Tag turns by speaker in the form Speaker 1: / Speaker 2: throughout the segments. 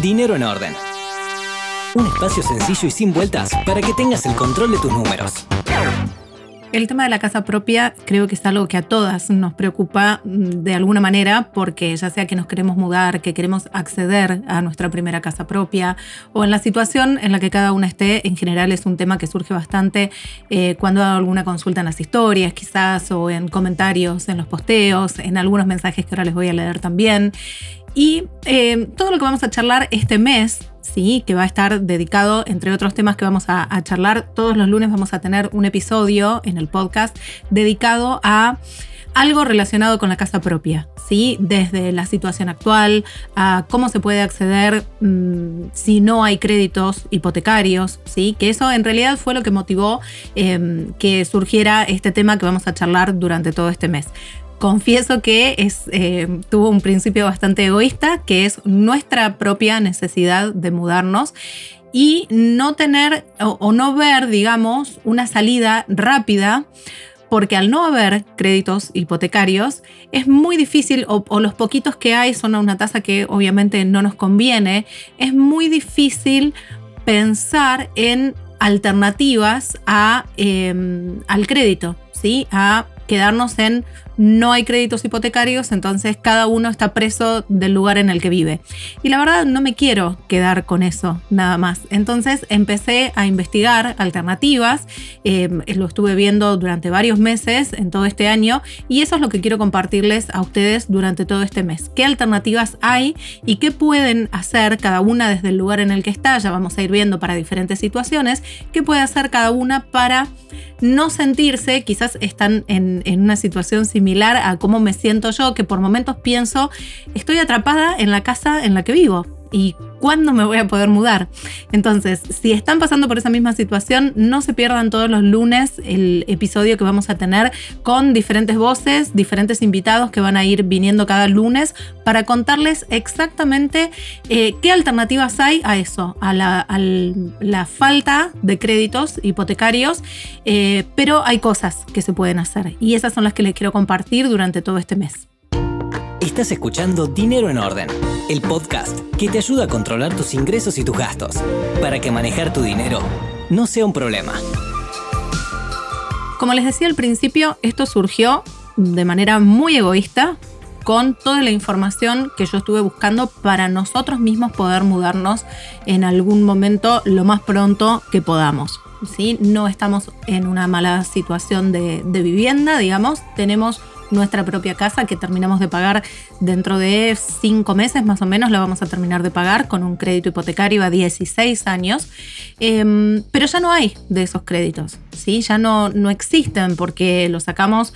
Speaker 1: Dinero en Orden. Un espacio sencillo y sin vueltas para que tengas el control de tus números.
Speaker 2: El tema de la casa propia creo que es algo que a todas nos preocupa mm, de alguna manera porque ya sea que nos queremos mudar, que queremos acceder a nuestra primera casa propia o en la situación en la que cada una esté, en general es un tema que surge bastante eh, cuando hago alguna consulta en las historias quizás o en comentarios, en los posteos, en algunos mensajes que ahora les voy a leer también. Y eh, todo lo que vamos a charlar este mes ¿sí? que va a estar dedicado, entre otros temas que vamos a, charlar, todos los lunes vamos a tener un episodio en el podcast dedicado a algo relacionado con la casa propia, ¿sí? desde la situación actual a cómo se puede acceder mm, si no hay créditos hipotecarios, ¿sí? que eso en realidad fue lo que motivó em, que surgiera este tema que vamos a charlar durante todo este mes confieso que es, eh, tuvo un principio bastante egoísta, que es nuestra propia necesidad de mudarnos y no tener o, no ver, digamos, una salida rápida porque al no haber créditos hipotecarios es muy difícil, o, los poquitos que hay son a una tasa que obviamente no nos conviene, es muy difícil pensar en alternativas a, em, al crédito, ¿sí? a quedarnos en no hay créditos hipotecarios, entonces cada uno está preso del lugar en el que vive. Y la verdad no me quiero quedar con eso nada más. Entonces empecé a investigar alternativas, em, lo estuve viendo durante varios meses en todo este año y eso es lo que quiero compartirles a ustedes durante todo este mes. ¿Qué alternativas hay y qué pueden hacer cada una desde el lugar en el que está? Ya vamos a ir viendo para diferentes situaciones, qué puede hacer cada una para no sentirse, quizás están en una situación similar a cómo me siento yo, que por momentos pienso, estoy atrapada en la casa en la que vivo. ¿Y cuándo me voy a poder mudar? Entonces, si están pasando por esa misma situación, no se pierdan todos los lunes el episodio que vamos a tener con diferentes voces, diferentes invitados que van a ir viniendo cada lunes para contarles exactamente eh, qué alternativas hay a eso, a la, falta de créditos hipotecarios, eh, pero hay cosas que se pueden hacer y esas son las que les quiero compartir durante todo este mes.
Speaker 1: Estás escuchando Dinero en Orden, el podcast que te ayuda a controlar tus ingresos y tus gastos, para que manejar tu dinero no sea un problema.
Speaker 2: Como les decía al principio, esto surgió de manera muy egoísta con toda la información que yo estuve buscando para nosotros mismos poder mudarnos en algún momento lo más pronto que podamos. ¿sí? No estamos en una mala situación de, de vivienda, digamos, tenemos nuestra propia casa que terminamos de pagar dentro de cinco meses más o menos, la vamos a terminar de pagar con un crédito hipotecario a 16 años, em, pero ya no hay de esos créditos, ¿sí? ya no, no existen porque los sacamos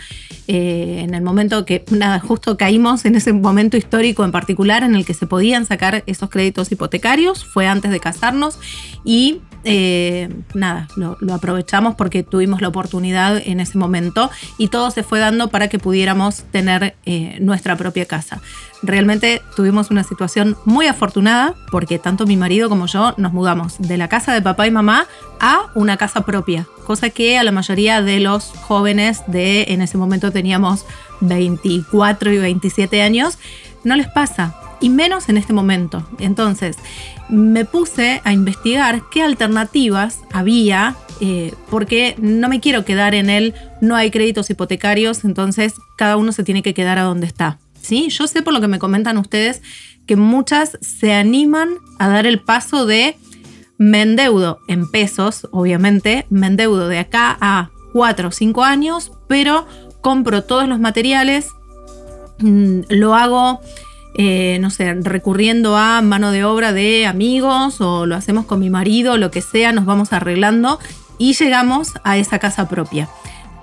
Speaker 2: eh, en el momento que, justo caímos en ese momento histórico en particular en el que se podían sacar esos créditos hipotecarios, fue antes de casarnos y eh, nada, lo, aprovechamos porque tuvimos la oportunidad en ese momento y todo se fue dando para que pudiéramos tener eh, nuestra propia casa. Realmente tuvimos una situación muy afortunada porque tanto mi marido como yo nos mudamos de la casa de papá y mamá a una casa propia, cosa que a la mayoría de los jóvenes de en ese momento teníamos 24 y 27 años, no les pasa y menos en este momento. Entonces, me puse a investigar qué alternativas había, eh, porque no me quiero quedar en el no hay créditos hipotecarios, entonces cada uno se tiene que quedar a donde está. ¿sí? Yo sé por lo que me comentan ustedes que muchas se animan a dar el paso de me endeudo en pesos, obviamente, me endeudo de acá a 4 o 5 años, pero compro todos los materiales, mm, lo hago eh, no sé, recurriendo a mano de obra de amigos o lo hacemos con mi marido, lo que sea, nos vamos arreglando y llegamos a esa casa propia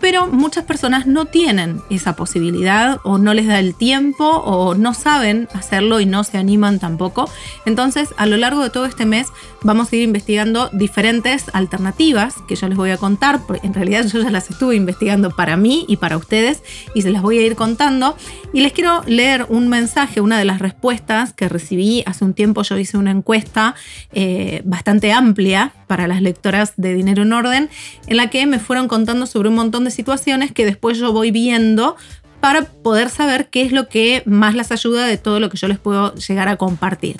Speaker 2: pero muchas personas no tienen esa posibilidad o no les da el tiempo o no saben hacerlo y no se animan tampoco. Entonces, a lo largo de todo este mes vamos a ir investigando diferentes alternativas que yo les voy a contar, porque en realidad yo ya las estuve investigando para mí y para ustedes y se las voy a ir contando. Y les quiero leer un mensaje, una de las respuestas que recibí hace un tiempo. Yo hice una encuesta eh, bastante amplia para las lectoras de Dinero en Orden, en la que me fueron contando sobre un montón de situaciones que después yo voy viendo para poder saber qué es lo que más las ayuda de todo lo que yo les puedo llegar a compartir.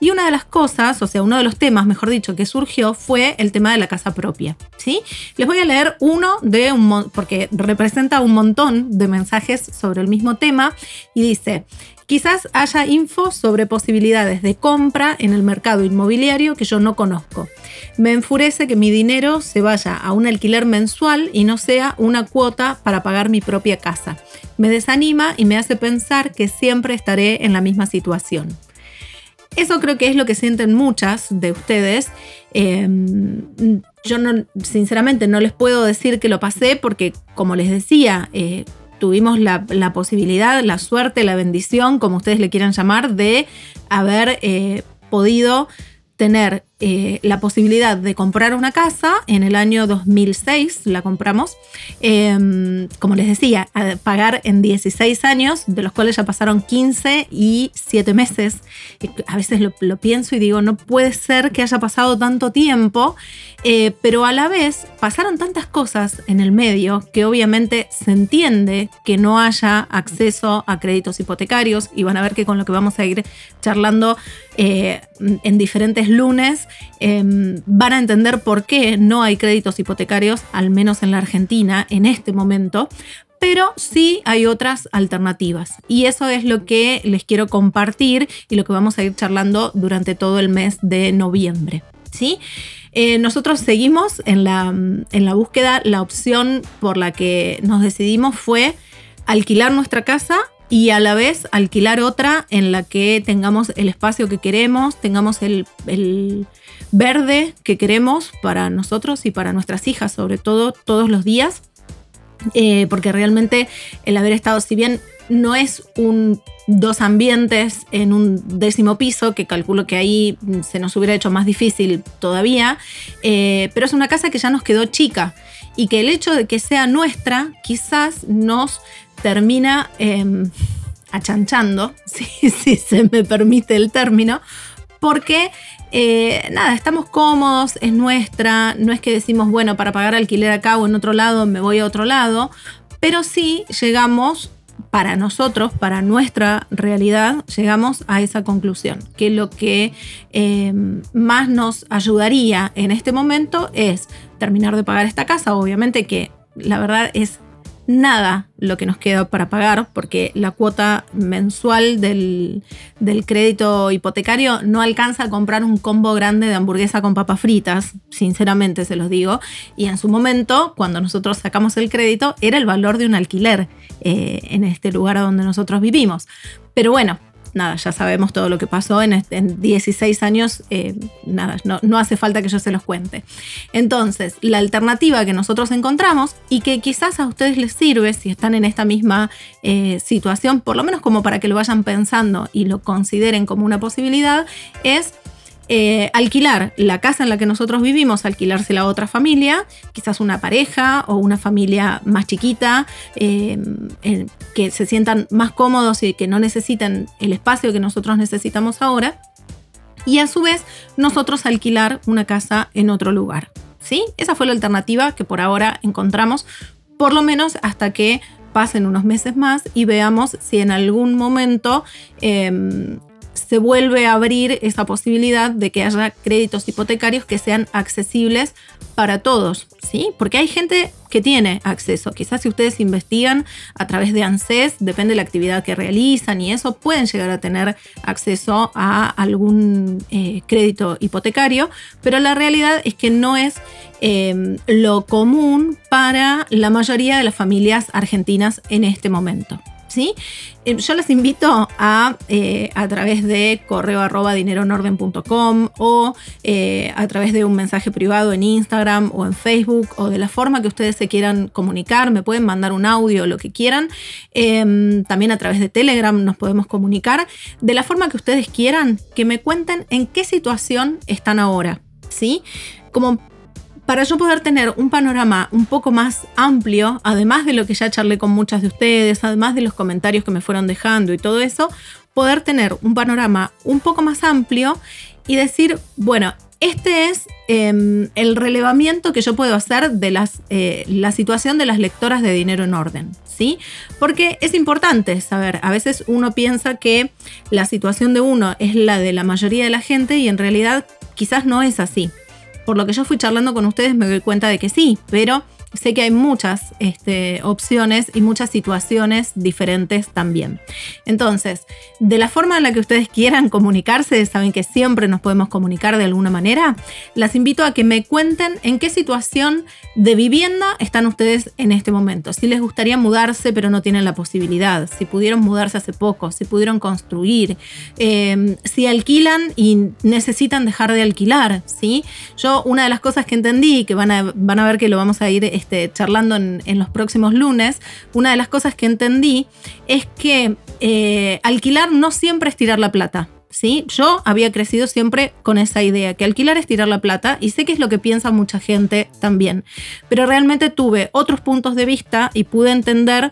Speaker 2: Y una de las cosas, o sea, uno de los temas, mejor dicho, que surgió fue el tema de la casa propia. ¿sí? Les voy a leer uno de un porque representa un montón de mensajes sobre el mismo tema y dice, Quizás haya info sobre posibilidades de compra en el mercado inmobiliario que yo no conozco. Me enfurece que mi dinero se vaya a un alquiler mensual y no sea una cuota para pagar mi propia casa. Me desanima y me hace pensar que siempre estaré en la misma situación. Eso creo que es lo que sienten muchas de ustedes. Em, yo no, sinceramente no les puedo decir que lo pasé porque, como les decía, eh, tuvimos la, posibilidad, la suerte, la bendición, como ustedes le quieran llamar, de haber eh, podido tener eh, la posibilidad de comprar una casa en el año 2006, la compramos, em, como les decía, a pagar en 16 años, de los cuales ya pasaron 15 y 7 meses. A veces lo, pienso y digo, no puede ser que haya pasado tanto tiempo, eh, pero a la vez pasaron tantas cosas en el medio que obviamente se entiende que no haya acceso a créditos hipotecarios y van a ver que con lo que vamos a ir charlando eh, en diferentes lunes, em, van a entender por qué no hay créditos hipotecarios, al menos en la Argentina, en este momento, pero sí hay otras alternativas. Y eso es lo que les quiero compartir y lo que vamos a ir charlando durante todo el mes de noviembre. ¿sí? Eh, nosotros seguimos en la, en la búsqueda, la opción por la que nos decidimos fue alquilar nuestra casa y a la vez alquilar otra en la que tengamos el espacio que queremos, tengamos el, verde que queremos para nosotros y para nuestras hijas, sobre todo todos los días. Eh, porque realmente el haber estado, si bien no es un dos ambientes en un décimo piso, que calculo que ahí se nos hubiera hecho más difícil todavía, eh, pero es una casa que ya nos quedó chica y que el hecho de que sea nuestra quizás nos termina em, achanchando, si, se me permite el término, porque eh, nada, estamos cómodos, es nuestra, no es que decimos, bueno, para pagar alquiler acá o en otro lado me voy a otro lado, pero sí llegamos para nosotros, para nuestra realidad, llegamos a esa conclusión, que lo que em, más nos ayudaría en este momento es terminar de pagar esta casa, obviamente que la verdad es nada lo que nos queda para pagar, porque la cuota mensual del, crédito hipotecario no alcanza a comprar un combo grande de hamburguesa con papas fritas, sinceramente se los digo. Y en su momento, cuando nosotros sacamos el crédito, era el valor de un alquiler eh, en este lugar donde nosotros vivimos. Pero bueno, nada, ya sabemos todo lo que pasó en, 16 años, eh, nada, no, hace falta que yo se los cuente. Entonces, la alternativa que nosotros encontramos y que quizás a ustedes les sirve si están en esta misma eh, situación, por lo menos como para que lo vayan pensando y lo consideren como una posibilidad, es eh, alquilar la casa en la que nosotros vivimos, alquilársela a otra familia, quizás una pareja o una familia más chiquita, eh, que se sientan más cómodos y que no necesiten el espacio que nosotros necesitamos ahora. Y a su vez, nosotros alquilar una casa en otro lugar. ¿sí? Esa fue la alternativa que por ahora encontramos, por lo menos hasta que pasen unos meses más y veamos si en algún momento em, se vuelve a abrir esa posibilidad de que haya créditos hipotecarios que sean accesibles para todos, ¿sí? Porque hay gente que tiene acceso. Quizás si ustedes investigan a través de ANSES, depende de la actividad que realizan y eso, pueden llegar a tener acceso a algún eh, crédito hipotecario, pero la realidad es que no es em, lo común para la mayoría de las familias argentinas en este momento. Eh, yo les invito a, eh, a través de correo arroba dineronorden.com o eh, a través de un mensaje privado en Instagram o en Facebook o de la forma que ustedes se quieran comunicar, me pueden mandar un audio, lo que quieran. Em, también a través de Telegram nos podemos comunicar. De la forma que ustedes quieran, que me cuenten en qué situación están ahora. ¿Sí? Como para yo poder tener un panorama un poco más amplio, además de lo que ya charlé con muchas de ustedes, además de los comentarios que me fueron dejando y todo eso, poder tener un panorama un poco más amplio y decir, bueno, este es em, el relevamiento que yo puedo hacer de eh, la situación de las lectoras de dinero en orden. ¿Sí? Porque es importante saber, a veces uno piensa que la situación de uno es la de la mayoría de la gente y en realidad quizás no es así. Por lo que yo fui charlando con ustedes me doy cuenta de que sí, pero sé que hay muchas este, opciones y muchas situaciones diferentes también. Entonces, de la forma en la que ustedes quieran comunicarse, saben que siempre nos podemos comunicar de alguna manera, las invito a que me cuenten en qué situación de vivienda están ustedes en este momento. Si les gustaría mudarse pero no tienen la posibilidad, si pudieron mudarse hace poco, si pudieron construir, em, si alquilan y necesitan dejar de alquilar, ¿sí? Yo una de las cosas que entendí, que van a, van a ver que lo vamos a ir este, charlando en, los próximos lunes, una de las cosas que entendí es que eh, alquilar no siempre es tirar la plata. ¿Sí? Yo había crecido siempre con esa idea, que alquilar es tirar la plata, y sé que es lo que piensa mucha gente también, pero realmente tuve otros puntos de vista y pude entender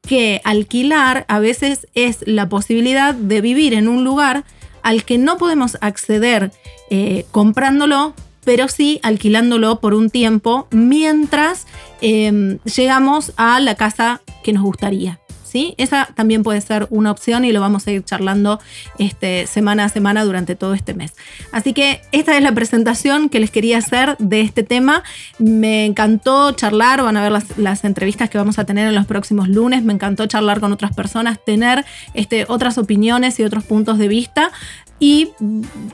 Speaker 2: que alquilar a veces es la posibilidad de vivir en un lugar al que no podemos acceder eh, comprándolo pero sí alquilándolo por un tiempo mientras em, llegamos a la casa que nos gustaría. ¿Sí? Esa también puede ser una opción y lo vamos a ir charlando este, semana a semana durante todo este mes. Así que esta es la presentación que les quería hacer de este tema. Me encantó charlar, van a ver las, las entrevistas que vamos a tener en los próximos lunes. Me encantó charlar con otras personas, tener este, otras opiniones y otros puntos de vista y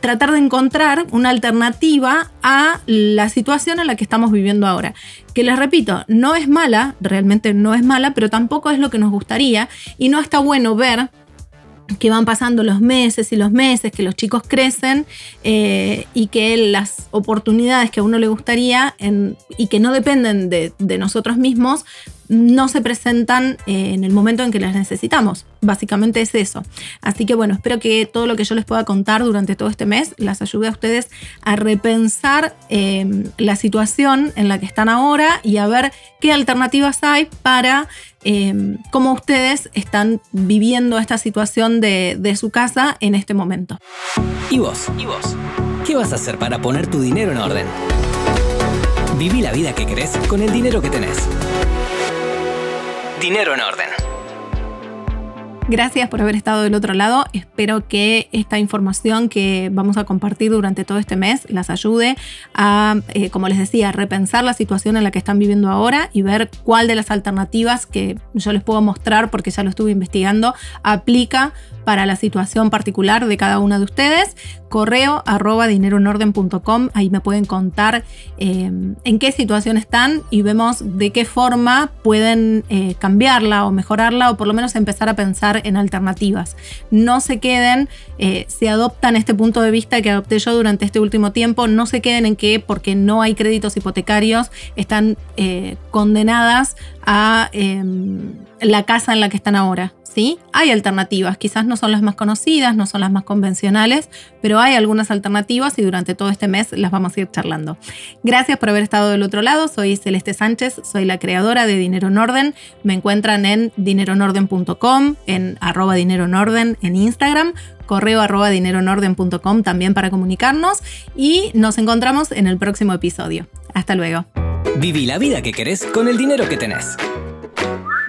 Speaker 2: tratar de encontrar una alternativa a la situación en la que estamos viviendo ahora. Que les repito, no es mala, realmente no es mala, pero tampoco es lo que nos gustaría y no está bueno ver que van pasando los meses y los meses, que los chicos crecen eh, y que las oportunidades que a uno le gustaría y que no dependen de, de nosotros mismos no se presentan eh, en el momento en que las necesitamos. Básicamente es eso. Así que bueno, espero que todo lo que yo les pueda contar durante todo este mes las ayude a ustedes a repensar eh, la situación en la que están ahora y a ver qué alternativas hay para eh, cómo ustedes están viviendo esta situación de, de su casa en este momento.
Speaker 1: ¿Y vos? ¿Y vos? ¿Qué vas a hacer para poner tu dinero en orden? Viví la vida que querés con el dinero que tenés. Dinero en orden.
Speaker 2: Gracias por haber estado del otro lado. Espero que esta información que vamos a compartir durante todo este mes las ayude a, eh, como les decía, repensar la situación en la que están viviendo ahora y ver cuál de las alternativas que yo les puedo mostrar, porque ya lo estuve investigando, aplica para la situación particular de cada una de ustedes. Correo arroba dineroenorden.com, ahí me pueden contar eh, en qué situación están y vemos de qué forma pueden eh, cambiarla o mejorarla o por lo menos empezar a pensar en alternativas. No se queden, eh, si adoptan este punto de vista que adopté yo durante este último tiempo, no se queden en que porque no hay créditos hipotecarios están condenadas a em, la casa en la que están ahora. ¿sí? Hay alternativas, quizás no son las más conocidas, no son las más convencionales, pero hay algunas alternativas y durante todo este mes las vamos a ir charlando. Gracias por haber estado del otro lado, soy Celeste Sánchez, soy la creadora de Dinero en Orden, me encuentran en dineronorden.com, en arroba dinero en orden en Instagram, correo arroba dineroenorden.com también para comunicarnos y nos encontramos en el próximo episodio. Hasta luego.
Speaker 1: Viví la vida que querés con el dinero que tenés.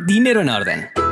Speaker 1: Dinero en orden.